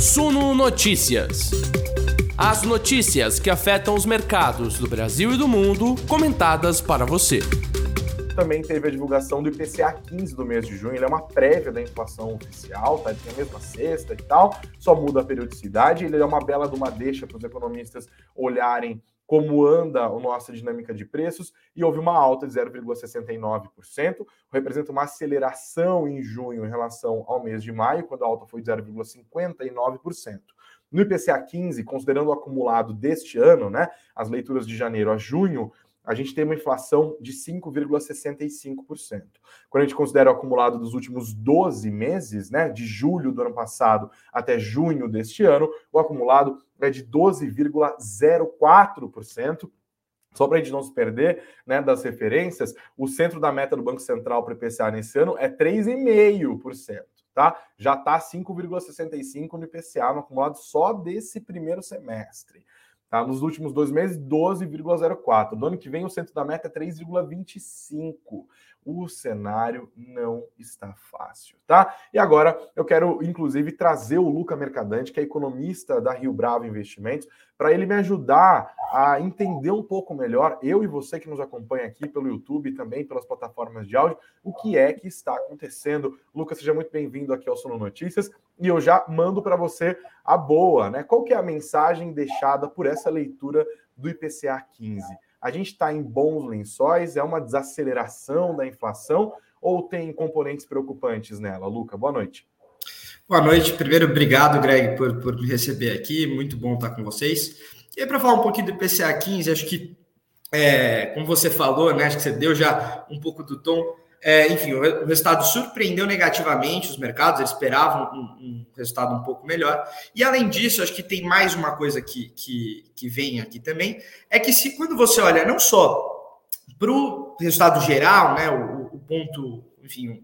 Suno Notícias. As notícias que afetam os mercados do Brasil e do mundo, comentadas para você. Também teve a divulgação do IPCA 15 do mês de junho. Ele é uma prévia da inflação oficial, tá? Ele tem a mesma cesta e tal, só muda a periodicidade. Ele é uma bela de uma deixa para os economistas olharem como anda a nossa dinâmica de preços e houve uma alta de 0,69%, representa uma aceleração em junho em relação ao mês de maio, quando a alta foi de 0,59%. No IPCA 15, considerando o acumulado deste ano, né, as leituras de janeiro a junho, a gente tem uma inflação de 5,65%. Quando a gente considera o acumulado dos últimos 12 meses, né, de julho do ano passado até junho deste ano, o acumulado é de 12,04%. Só para a gente não se perder né, das referências, o centro da meta do Banco Central para o IPCA nesse ano é 3,5%. Tá? Já está 5,65% no IPCA no acumulado só desse primeiro semestre. Tá? Nos últimos dois meses, 12,04. No ano que vem, o centro da meta é 3,25 o cenário não está fácil, tá? E agora eu quero, inclusive, trazer o Luca Mercadante, que é economista da Rio Bravo Investimentos, para ele me ajudar a entender um pouco melhor, eu e você que nos acompanha aqui pelo YouTube e também pelas plataformas de áudio, o que é que está acontecendo. Lucas, seja muito bem-vindo aqui ao Sono Notícias e eu já mando para você a boa, né? Qual que é a mensagem deixada por essa leitura do IPCA 15? A gente está em bons lençóis? É uma desaceleração da inflação ou tem componentes preocupantes nela? Luca, boa noite. Boa noite. Primeiro, obrigado, Greg, por, por me receber aqui. Muito bom estar com vocês. E para falar um pouquinho do PCA 15, acho que, é, como você falou, né, acho que você deu já um pouco do tom. É, enfim, o resultado surpreendeu negativamente os mercados, eles esperavam um, um, resultado um pouco melhor. E além disso, acho que tem mais uma coisa que, que, que vem aqui também, é que se quando você olha não só para o resultado geral, né, o, o ponto, enfim,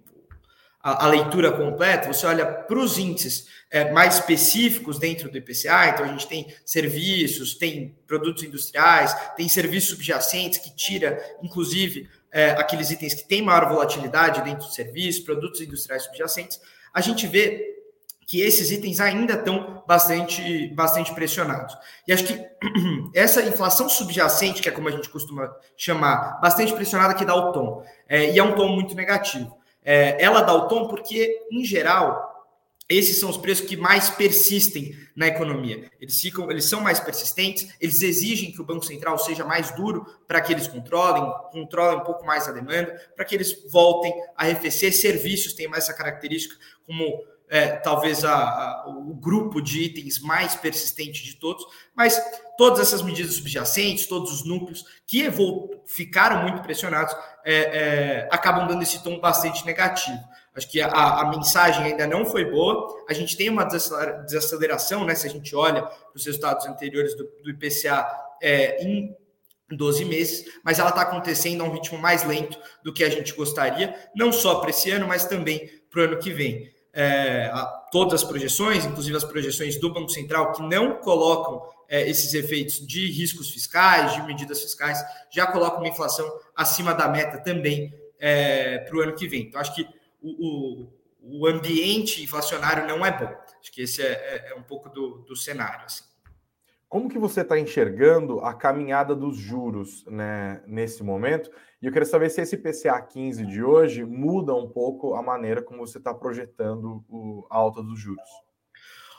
a, a, leitura completa, você olha para os índices é, mais específicos dentro do IPCA, então a gente tem serviços, tem produtos industriais, tem serviços subjacentes que tira, inclusive, é, aqueles itens que têm maior volatilidade dentro do serviço, produtos industriais subjacentes, a gente vê que esses itens ainda estão bastante, bastante pressionados. E acho que essa inflação subjacente, que é como a gente costuma chamar, bastante pressionada, que dá o tom. É, e é um tom muito negativo. É, ela dá o tom porque, em geral, esses são os preços que mais persistem na economia. Eles ficam, eles são mais persistentes, eles exigem que o Banco Central seja mais duro para que eles controlem, controlem um pouco mais a demanda, para que eles voltem a arrefecer. Serviços têm mais essa característica, como é, talvez a, a, o grupo de itens mais persistente de todos, mas todas essas medidas subjacentes, todos os núcleos que ficaram muito pressionados, é, é, acabam dando esse tom bastante negativo. Acho que a, a, mensagem ainda não foi boa. A gente tem uma desaceleração, né? Se a gente olha para os resultados anteriores do, do IPCA é, em 12 meses, mas ela está acontecendo a um ritmo mais lento do que a gente gostaria, não só para esse ano, mas também para o ano que vem. É, todas as projeções, inclusive as projeções do Banco Central, que não colocam é, esses efeitos de riscos fiscais, de medidas fiscais, já colocam uma inflação acima da meta também é, para o ano que vem. Então, acho que o, o, ambiente inflacionário não é bom. Acho que esse é, é, é um pouco do, do cenário. Assim. Como que você está enxergando a caminhada dos juros né, nesse momento? E eu queria saber se esse PCA 15 de hoje muda um pouco a maneira como você está projetando o, a alta dos juros.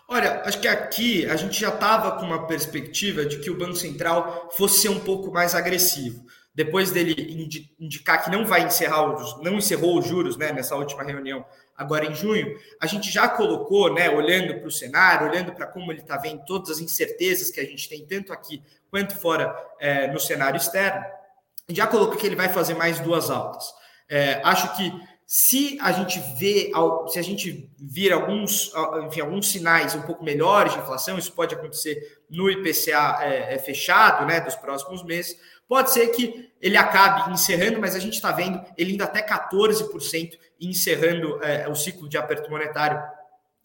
Olha, acho que aqui a gente já estava com uma perspectiva de que o Banco Central fosse ser um pouco mais agressivo depois dele indicar que não vai encerrar os, não encerrou os juros né, nessa última reunião agora em junho, a gente já colocou, né, olhando para o cenário, olhando para como ele está vendo todas as incertezas que a gente tem tanto aqui quanto fora é, no cenário externo, já colocou que ele vai fazer mais duas altas. É, acho que se a gente vê, se a gente vir alguns, enfim, alguns sinais um pouco melhores de inflação, isso pode acontecer no IPCA é, é, fechado, né, dos próximos meses, Pode ser que ele acabe encerrando, mas a gente está vendo ele indo até 14% encerrando é, o ciclo de aperto monetário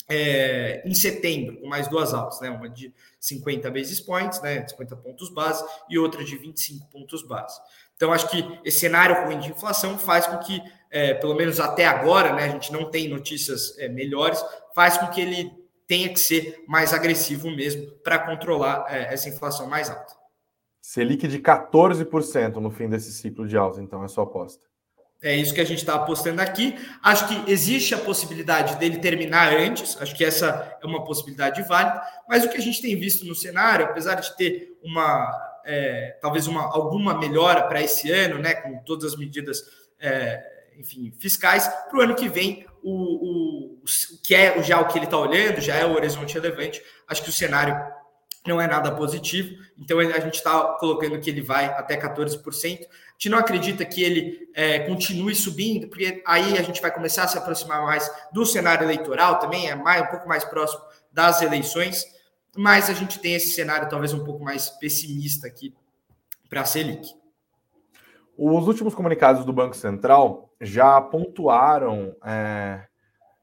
é, em setembro, com mais duas altas, né? Uma de 50 basis points, né? 50 pontos base, e outra de 25 pontos base. Então, acho que esse cenário ruim de inflação faz com que, é, pelo menos até agora, né, a gente não tem notícias é, melhores, faz com que ele tenha que ser mais agressivo mesmo para controlar é, essa inflação mais alta. Selic de 14% no fim desse ciclo de alta, então, é sua aposta. É isso que a gente está apostando aqui. Acho que existe a possibilidade dele terminar antes, acho que essa é uma possibilidade válida, mas o que a gente tem visto no cenário, apesar de ter uma é, talvez uma, alguma melhora para esse ano, né, com todas as medidas é, enfim, fiscais, para o ano que vem, o, o, o, que é já o que ele está olhando, já é o horizonte relevante, acho que o cenário não é nada positivo, então a gente está colocando que ele vai até 14%. A gente não acredita que ele é, continue subindo, porque aí a gente vai começar a se aproximar mais do cenário eleitoral também, é mais, um pouco mais próximo das eleições, mas a gente tem esse cenário talvez um pouco mais pessimista aqui para a Selic. Os últimos comunicados do Banco Central já pontuaram é,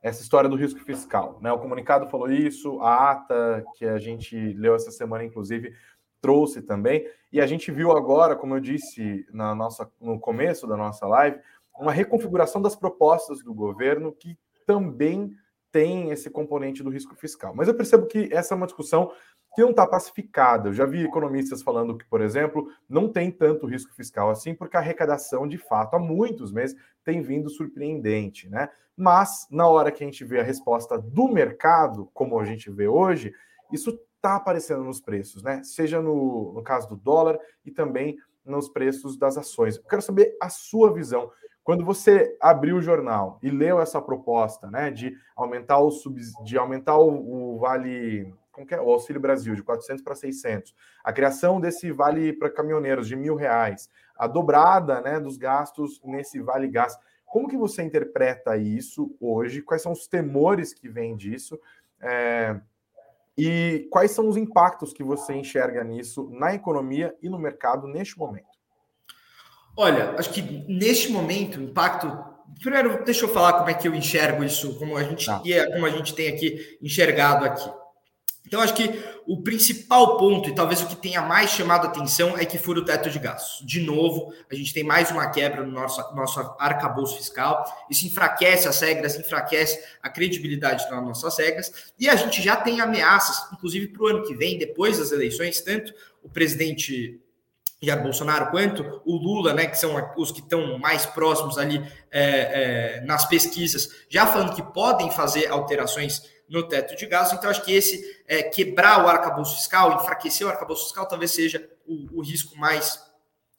essa história do risco fiscal. Né? O comunicado falou isso, a ata que a gente leu essa semana, inclusive, trouxe também. E a gente viu agora, como eu disse na nossa, no começo da nossa live, uma reconfiguração das propostas do governo que também tem esse componente do risco fiscal. Mas eu percebo que essa é uma discussão que não está pacificada. Eu já vi economistas falando que, por exemplo, não tem tanto risco fiscal assim, porque a arrecadação, de fato, há muitos meses tem vindo surpreendente, né? Mas, na hora que a gente vê a resposta do mercado, como a gente vê hoje, isso está aparecendo nos preços, né? Seja no, no caso do dólar e também nos preços das ações. Eu quero saber a sua visão. Quando você abriu o jornal e leu essa proposta, né, de aumentar o sub, de aumentar o, o vale como que é? o Auxílio Brasil, de 400 para 600, a criação desse vale para caminhoneiros de mil reais, a dobrada né, dos gastos nesse vale gás. Como que você interpreta isso hoje? Quais são os temores que vêm disso? É, e quais são os impactos que você enxerga nisso na economia e no mercado neste momento? Olha, acho que neste momento, o impacto. Primeiro, deixa eu falar como é que eu enxergo isso, como a gente, tá. É, como a gente tem aqui enxergado aqui. Então, acho que o principal ponto, e talvez o que tenha mais chamado a atenção, é que fura o teto de gastos. De novo, a gente tem mais uma quebra no nosso, nosso arcabouço fiscal. Isso enfraquece as regras, enfraquece a credibilidade das nossas regras. E a gente já tem ameaças, inclusive para o ano que vem, depois das eleições, tanto o presidente Jair Bolsonaro quanto o Lula, né, que são os que estão mais próximos ali é, é, nas pesquisas, já falando que podem fazer alterações no teto de gastos. Então, acho que esse é, quebrar o arcabouço fiscal, enfraquecer o arcabouço fiscal, talvez seja o, o risco mais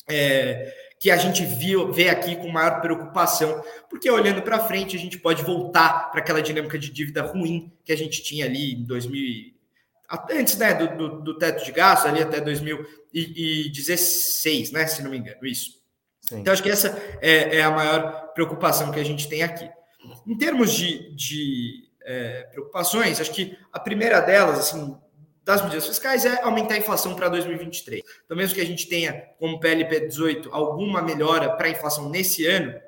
é, que a gente viu, vê aqui com maior preocupação, porque olhando para frente, a gente pode voltar para aquela dinâmica de dívida ruim que a gente tinha ali em 2000, antes né, do, do, do teto de gastos, ali até 2016, né, se não me engano, isso. Sim. Então, acho que essa é, é, a maior preocupação que a gente tem aqui. Em termos de, de é, preocupações. Acho que a primeira delas, assim, das medidas fiscais é aumentar a inflação para 2023. Então, mesmo que a gente tenha, como PLP 18, alguma melhora para a inflação nesse ano,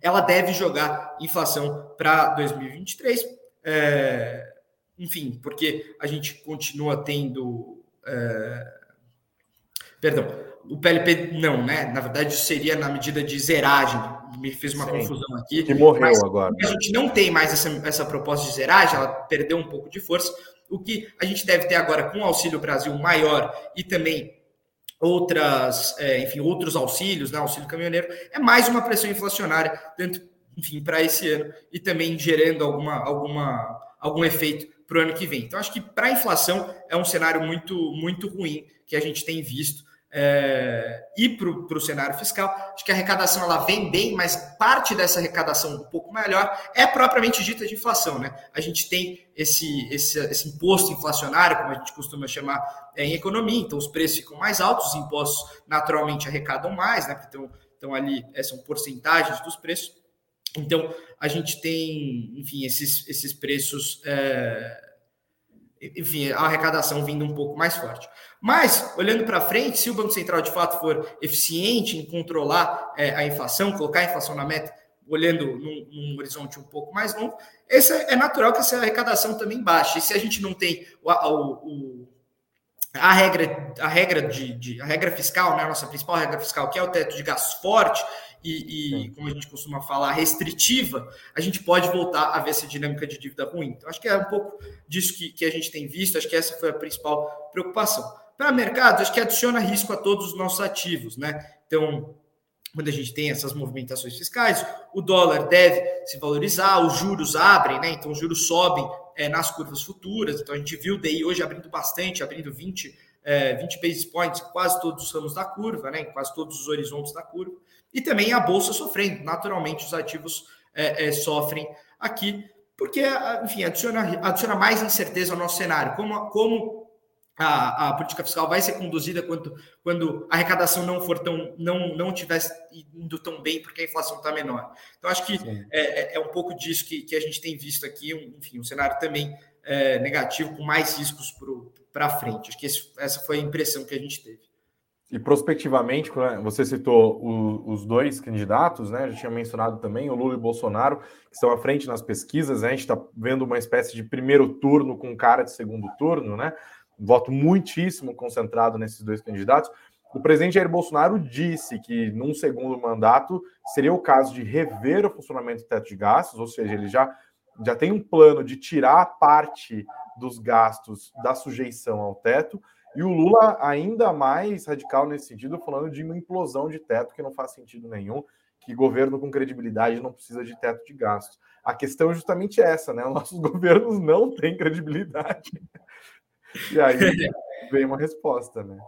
ela deve jogar inflação para 2023. É, enfim, porque a gente continua tendo. É, perdão, o PLP não, né? Na verdade, seria na medida de zeragem me fez uma Sim, confusão aqui. Que morreu agora. A gente não tem mais essa, essa proposta de zeragem, ela perdeu um pouco de força. O que a gente deve ter agora com o Auxílio Brasil maior e também outras, é, enfim, outros auxílios, né, auxílio caminhoneiro, é mais uma pressão inflacionária, tanto, enfim, para esse ano e também gerando alguma, alguma, algum efeito para o ano que vem. Então, acho que para a inflação é um cenário muito, muito ruim que a gente tem visto é, e para o cenário fiscal. Acho que a arrecadação ela vem bem, mas parte dessa arrecadação um pouco melhor é propriamente dita de inflação. Né? A gente tem esse, esse, esse imposto inflacionário, como a gente costuma chamar é, em economia, então os preços ficam mais altos, os impostos naturalmente arrecadam mais, né? porque estão, ali, é, são porcentagens dos preços. Então, a gente tem, enfim, esses, esses preços, é, enfim, a arrecadação vindo um pouco mais forte. Mas, olhando para frente, se o Banco Central de fato for eficiente em controlar é, a inflação, colocar a inflação na meta, olhando num, num, horizonte um pouco mais longo, esse é natural que essa arrecadação também baixe. E se a gente não tem o, o, a regra, a regra de, de, a regra fiscal, né, a nossa principal regra fiscal, que é o teto de gastos forte, e, e como a gente costuma falar, restritiva, a gente pode voltar a ver essa dinâmica de dívida ruim. Então, acho que é um pouco disso que, que a gente tem visto, acho que essa foi a principal preocupação. Para mercado, acho que adiciona risco a todos os nossos ativos, né? Então, quando a gente tem essas movimentações fiscais, o dólar deve se valorizar, os juros abrem, né? Então, os juros sobem é, nas curvas futuras. Então, a gente viu o DI hoje abrindo bastante, abrindo 20, é, 20 basis points em quase todos os ramos da curva, né? Em quase todos os horizontes da curva. E também a bolsa sofrendo. Naturalmente, os ativos é, é sofrem aqui, porque, enfim, adiciona, adiciona mais incerteza ao nosso cenário. Como, como a, a, política fiscal vai ser conduzida quando, quando a arrecadação não for tão não não tivesse indo tão bem porque a inflação está menor. Então acho que é, é, é, um pouco disso que, que a gente tem visto aqui, um, enfim, um cenário também é, negativo com mais riscos para frente. Acho que esse, essa foi a impressão que a gente teve. E prospectivamente, você citou o, os dois candidatos, né? Já tinha mencionado também o Lula e o Bolsonaro, que estão à frente nas pesquisas. Né? A gente está vendo uma espécie de primeiro turno com cara de segundo turno, né? voto muitíssimo concentrado nesses dois candidatos. O presidente Jair Bolsonaro disse que, num segundo mandato, seria o caso de rever o funcionamento do teto de gastos, ou seja, ele já, já tem um plano de tirar parte dos gastos da sujeição ao teto, e o Lula, ainda mais radical nesse sentido, falando de uma implosão de teto que não faz sentido nenhum, que governo com credibilidade não precisa de teto de gastos. A questão é justamente essa, né? Nossos governos não têm credibilidade. E aí vem uma resposta, né?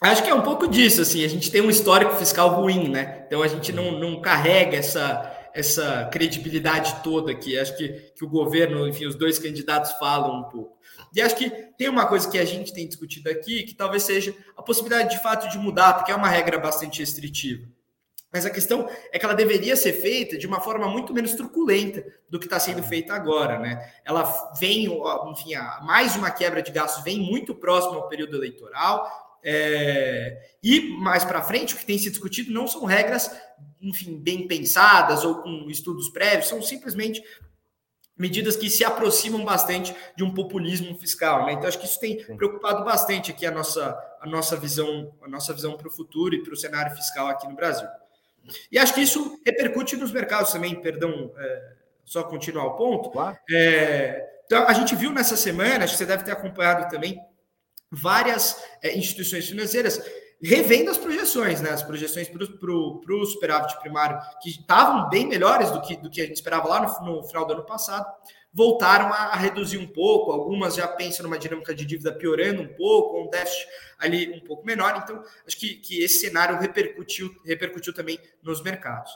Acho que é um pouco disso, assim, a gente tem um histórico fiscal ruim, né? Então a gente não, não carrega essa, essa credibilidade toda aqui. Acho que, que o governo, enfim, os dois candidatos falam um pouco. E acho que tem uma coisa que a gente tem discutido aqui, que talvez seja a possibilidade de fato de mudar, porque é uma regra bastante restritiva. Mas a questão é que ela deveria ser feita de uma forma muito menos truculenta do que está sendo feita agora, né? Ela vem, enfim, mais uma quebra de gastos vem muito próximo ao período eleitoral. É, e mais para frente, o que tem se discutido não são regras, enfim, bem pensadas ou com estudos prévios, são simplesmente medidas que se aproximam bastante de um populismo fiscal, né? Então acho que isso tem preocupado bastante aqui a nossa a nossa visão a nossa visão para o futuro e para o cenário fiscal aqui no Brasil. E acho que isso repercute nos mercados também, perdão, é, só continuar o ponto. Claro. É, então, a gente viu nessa semana, acho que você deve ter acompanhado também, várias é, instituições financeiras revendo as projeções, né? As projeções para o superávit primário, que estavam bem melhores do que, do que a gente esperava lá no, no final do ano passado voltaram a, a, reduzir um pouco, algumas já pensam numa dinâmica de dívida piorando um pouco, um déficit ali um pouco menor. Então, acho que, que esse cenário repercutiu, repercutiu também nos mercados.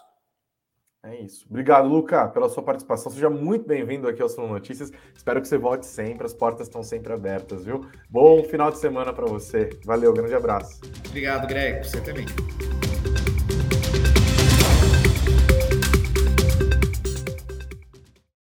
É isso. Obrigado, Luca, pela sua participação. Seja muito bem-vindo aqui ao Sono Notícias. Espero que você volte sempre. As portas estão sempre abertas, viu? Bom final de semana para você. Valeu, grande abraço. Obrigado, Greg. Você também.